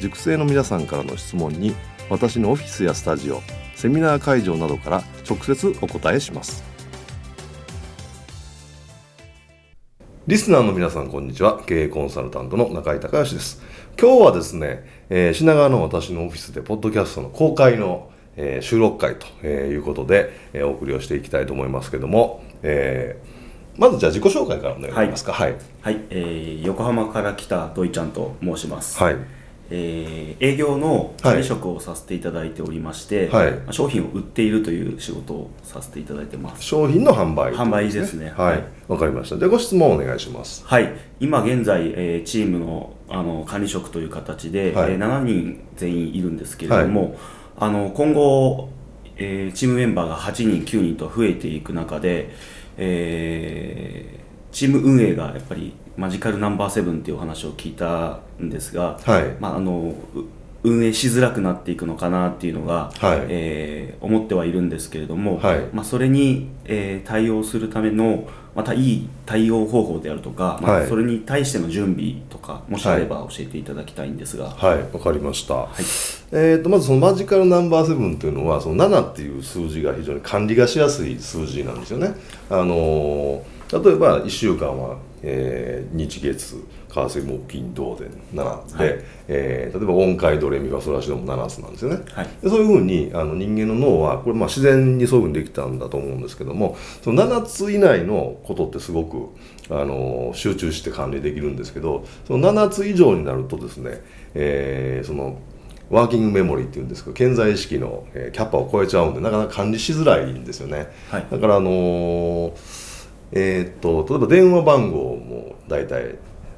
塾生の皆さんからの質問に私のオフィスやスタジオセミナー会場などから直接お答えします。リスナーの皆さんこんにちは。経営コンサルタントの中井隆義です。今日はですね、えー、品川の私のオフィスでポッドキャストの公開の、えー、収録会ということで、えー、お送りをしていきたいと思いますけども、えー、まずじゃあ自己紹介からお願いしますか。はい、はい、はい、えー、横浜から来た土井ちゃんと申します。はいえー、営業の管理職をさせていただいておりまして、はい、商品を売っているという仕事をさせていただいてます。商品の販売、ね、販売ですね。はい。わ、かりました。でご質問お願いします。はい。今現在、えー、チームのあの管理職という形で、はい、えー、7人全員いるんですけれども、はい、あの今後、えー、チームメンバーが8人9人と増えていく中で、えー、チーム運営がやっぱりマジカルナンバーセブンっていうお話を聞いたんですが、はい、まあ、あの運営しづらくなっていくのかなっていうのが、はい、えー、思ってはいるんですけれども、はい、まあ、それに、えー、対応するためのまたいい対応方法であるとか、まあ、それに対しての準備とかもしあれば教えていただきたいんですが。はいわ、かりました、はい、えーと、まずそのマジカルナンバーセブンというのはその7っていう数字が非常に管理がしやすい数字なんですよね。あの例えば1週間はえー、日月火水木金土で7で、はい、えー、例えば音階ドレミファソラシドも7つなんですよね、はい、でそういうふうにあの人間の脳はこれまあ自然にそういうふうにできたんだと思うんですけどもその7つ以内のことってすごくあの集中して管理できるんですけどその7つ以上になるとですね、えー、そのワーキングメモリーっていうんですけど健在意識の、えー、キャッパを超えちゃうんでなかなか管理しづらいんですよね、はい、だからあのーえー、っと例えば電話番号も大体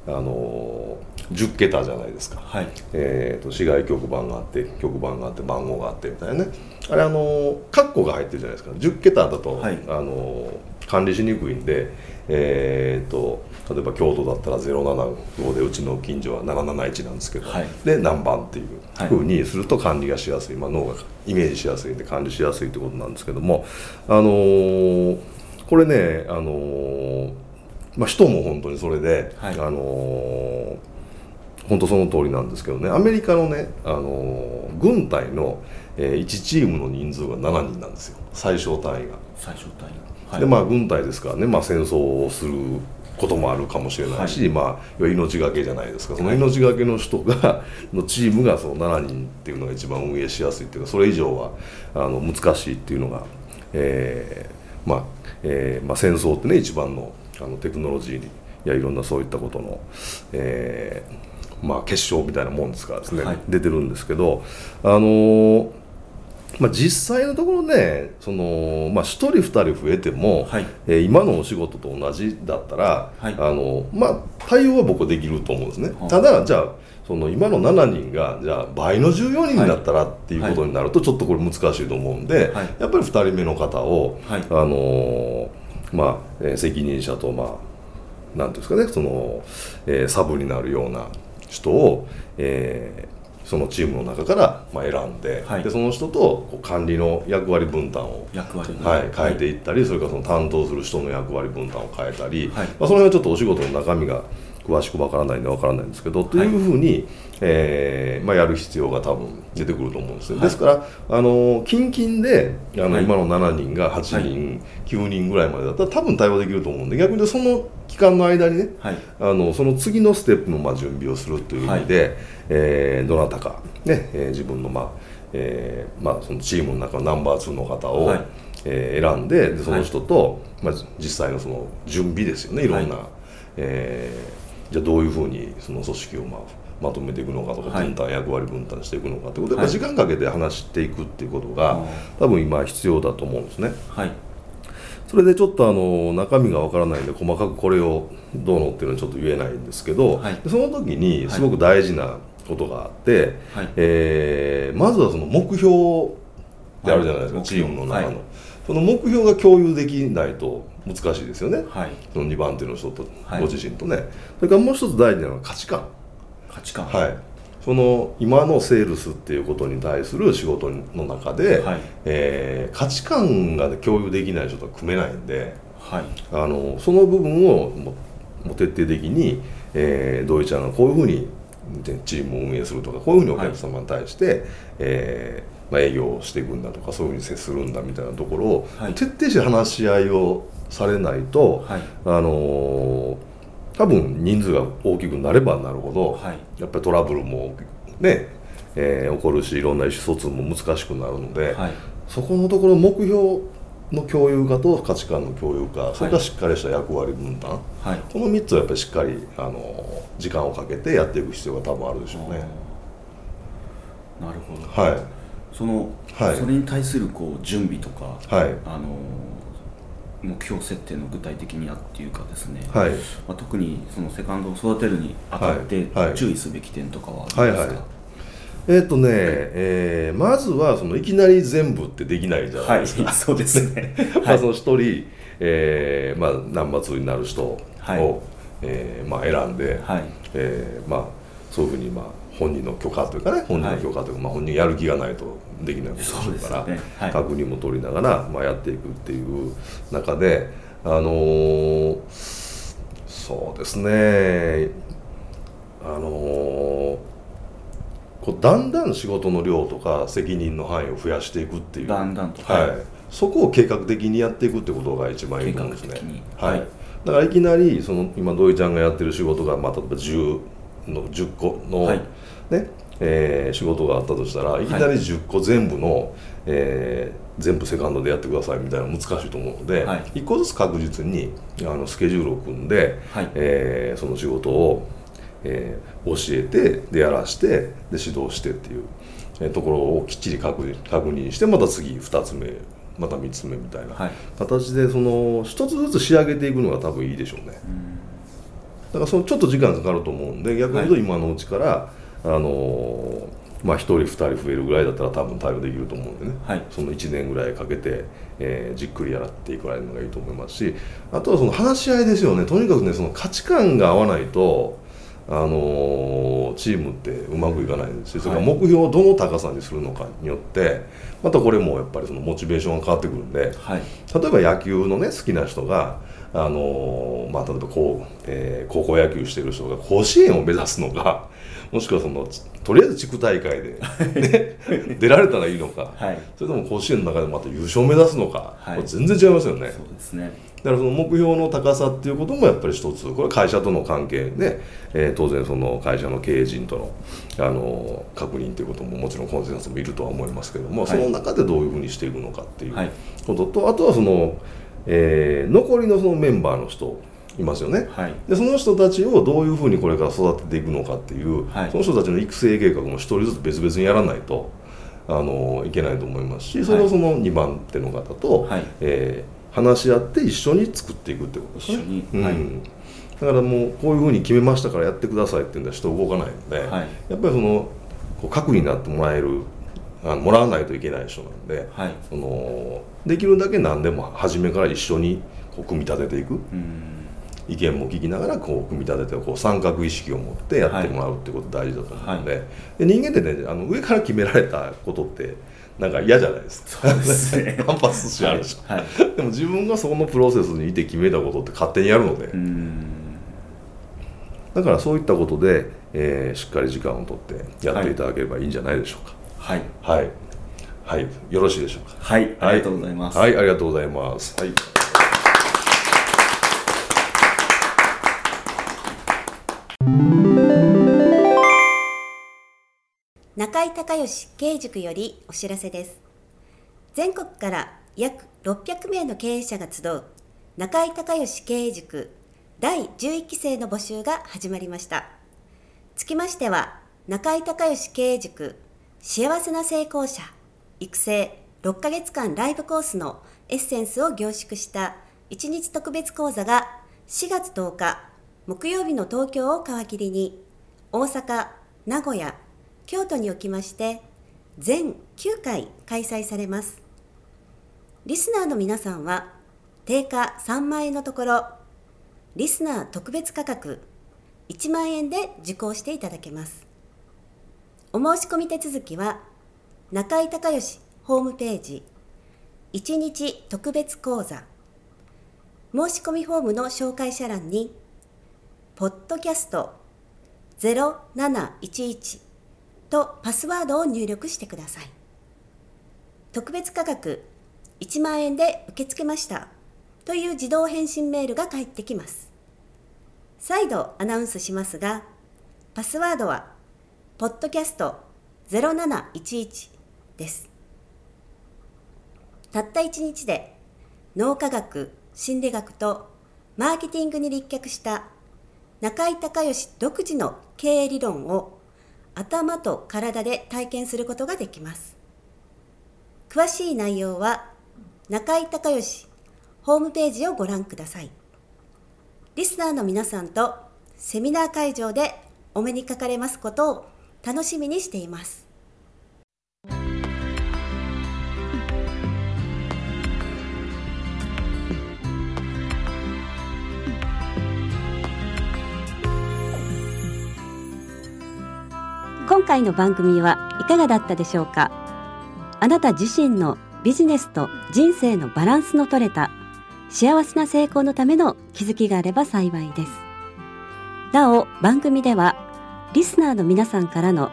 あの10桁じゃないですか、はい、えーと、市外局番があって局番があって番号があってみたいなね。あれあのカッコが入ってるじゃないですか。10桁だと、はい、あの管理しにくいんで、えーと、例えば京都だったら075でうちの近所は771なんですけど、はい、で何番っていうふうにすると管理がしやすい、まあ、脳がイメージしやすいんで管理しやすいってことなんですけどもあのーこれね、あのー、まあ、人も本当にそれで、はい、あのー、本当その通りなんですけどね。アメリカのね、あのー、軍隊の、えー、1チームの人数が7人なんですよ。最小単位が。最小単位、はい、でまあ軍隊ですからね、まあ、戦争をすることもあるかもしれないし、はい、まあ命がけじゃないですか。その命がけの人がのチームがその7人っていうのが一番運営しやすいっていうかそれ以上はあの難しいっていうのが、えー、まあえーまあ、戦争ってね一番のあのテクノロジーにやいろんなそういったことの、えーまあ、結晶みたいなもんですからですね、はい、出てるんですけど、あのー、まあ、実際のところねその、まあ、1人2人増えても、はい、えー、今のお仕事と同じだったら、はい、あのまあ、対応は僕はできると思うんですね。ただじゃあその今の7人がじゃあ倍の14人になったらっていうことになるとちょっとこれ難しいと思うんで、はい、やっぱり2人目の方を、はい、あのまあ、え責任者とまあなんていうんですかねその、えー、サブになるような人を、えー、そのチームの中から、まあ、選んではい、でその人と管理の役割分担を役割、はい、変えていったり、それからその担当する人の役割分担を変えたり、まあ、その辺はちょっとお仕事の中身が詳しくわからないんでわからないんですけど、というふうに、えーまあ、やる必要が多分出てくると思うんですね、ですからあの近々であの、今の7人が8人、9人ぐらいまでだったら多分対応できると思うんで逆にその期間の間にね、あのその次のステップのまあ準備をするという意味で、はい、えー、どなたか、ねえー、自分の,、まあえーまあ、そのチームの中のナンバー2の方を、はい、えー、選んででその人と、まあ、実際のその準備ですよねいろんな、はい、えー、じゃあどういうふうにその組織を、まあ、まとめていくのかとか、分担役割分担していくのかってことで、はい、時間かけて話していくっていうことが、多分今必要だと思うんですね。はい。それでちょっとあの中身がわからないんで細かくこれをどうのっていうのはちょっと言えないんですけど、はい、その時にすごく大事なことがあって、はい、えー、まずはその目標ってあるじゃないですか、はい、チームの中の、その目標が共有できないと難しいですよね、その2番手の人とご自身とね、それからもう一つ大事なのは価値観。価値観。はい。その今のセールスっていうことに対する仕事の中で、はい、えー、価値観が、共有できない人とは組めないんで、はい、あのその部分をもも徹底的に、えー、土井ちゃんがこういうふうにチームを運営するとかこういうふうにお客様に対して、はい、えー、まあ、営業をしていくんだとかそういうふうに接するんだみたいなところを、はい、徹底して話し合いをされないと、はい、あのー多分人数が大きくなればなるほど、はい、やっぱりトラブルもね、えー、起こるしいろんな意思疎通も難しくなるので、はい、そこのところ目標の共有化と価値観の共有化、それからしっかりした役割分担、はい、この3つはやっぱりしっかりあの時間をかけてやっていく必要が多分あるでしょうね。なるほど、はい、その、はい、それに対するこう準備とか、はい、あの目標設定の具体的にやっていうかですね、はい。まあ、特にそのセカンドを育てるにあたって注意すべき点とかはありますか、はいはい。えっ、ー、とね、えー、まずはそのいきなり全部ってできないじゃないですか、はい、そうですね。まあその一人、えーまあ、ナンバー2になる人を、はい、えー、まあ、選んで、はい。えーまあ、そういうふうに、まあ、本人の許可というかね本人の許可というか、はい、まあ、本人やる気がないとできないことでしょうから、ね。はい、確認も取りながら、まあ、やっていくっていう中であのー、そうですね。あのー、こうだんだん仕事の量とか責任の範囲を増やしていくっていう。だんだんと、はい、そこを計画的にやっていくってことが一番いいと思うんですね。はい、だからいきなりその今土井ちゃんがやってる仕事が、まあ、例えば10の10個の、はい、ねえー、仕事があったとしたらい。きなり10個全部の、はい、えー、全部セカンドでやってくださいみたいな難しいと思うので、はい、1個ずつ確実にあのスケジュールを組んで、はい、えー、その仕事を、えー、教えてでやらしてで指導してっていう、えー、ところをきっちり確確認してまた次2つ目また3つ目みたいな形でその1つずつ仕上げていくのが多分いいでしょうね。だからそのちょっと時間かかると思うんで逆に言うと今のうちから、あのまあ、1人2人増えるぐらいだったら多分対応できると思うんでね、はい、その1年ぐらいかけて、えー、じっくりやっていくらいのがいいと思いますしあとはその話し合いですよね。とにかくねその価値観が合わないと、あのー、チームってうまくいかないんですよ、それから目標をどの高さにするのかによってまたこれもやっぱりそのモチベーションが変わってくるんで、はい、例えば野球のね好きな人があのまあ、例えばこう、えー、高校野球してる人が甲子園を目指すのか もしくはそのとりあえず地区大会で、ね、出られたらいいのか、はい、それとも甲子園の中でまた優勝を目指すのか、はい、これ全然違いますよね。そうですね。だからその目標の高さっていうこともやっぱり一つこれ会社との関係で、えー、当然その会社の経営陣とのあの確認ということももちろんコンセンサスもいるとは思いますけども、はい、その中でどういうふうにしていくのかっていうことと、あとはその、えー、残りのそのメンバーの人いますよね、はい、でその人たちをどういうふうにこれから育てていくのかっていう、はい、その人たちの育成計画も一人ずつ別々にやらないとあのいけないと思いますしそれをその2番手の方と、はい、えー、話し合って一緒に作っていくってことですね。うん、だからもうこういうふうに決めましたからやってくださいっていうんで人動かないので、やっぱりそのこう核になってもらえるあのもらわないといけない人なんで、はい、そのできるだけ何でも初めから一緒にこう組み立てていく。うん。意見も聞きながらこう組み立ててこう三角意識を持ってやってもらうってこと大事だと思うので。はい、で人間ってねあの上から決められたことってなんか嫌じゃないですか。す、ね、反発しあるでしょ、はい。はい、でも自分がそのプロセスにいて決めたことって勝手にやるので。だだからそういったことで、えー、しっかり時間をとってやっていただければいいんじゃないでしょうか。はいはい。はい、よろしいでしょうか？はい、ありがとうございます。はい、ありがとうございます。はい。中井隆義経営塾よりお知らせです。全国から約600名の経営者が集う中井隆義経営塾第11期生の募集が始まりました。つきましては中井隆義経営塾幸せな成功者育成6ヶ月間ライブコースのエッセンスを凝縮した1日特別講座が4月10日木曜日の東京を皮切りに大阪、名古屋、京都におきまして全9回開催されます。リスナーの皆さんは定価3万円のところリスナー特別価格1万円で受講していただけます。お申し込み手続きは中井隆義ホームページ1日特別講座申し込みフォームの紹介者欄にポッドキャスト0711とパスワードを入力してください。特別価格1万円で受け付けましたという自動返信メールが返ってきます。再度アナウンスしますが、パスワードは、ポッドキャスト0711です。たった1日で脳科学、心理学とマーケティングに立脚した中井隆義独自の経営理論を頭と体で体験することができます。詳しい内容は中井隆義ホームページをご覧ください。リスナーの皆さんとセミナー会場でお目にかかれますことを楽しみにしています。今回の番組はいかがだったでしょうか？あなた自身のビジネスと人生のバランスの取れた幸せな成功のための気づきがあれば幸いです。なお、番組ではリスナーの皆さんからの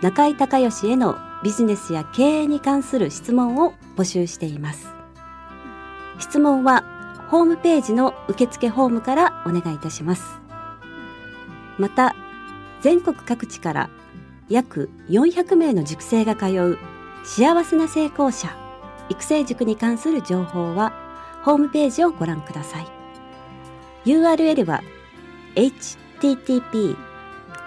中井隆義へのビジネスや経営に関する質問を募集しています。質問はホームページの受付フォームからお願いいたします。また、全国各地から約400名の塾生が通う幸せな成功者育成塾に関する情報はホームページをご覧ください URL は http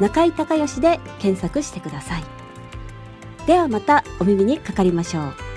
中井隆義で検索してください。ではまたお耳にかかりましょう。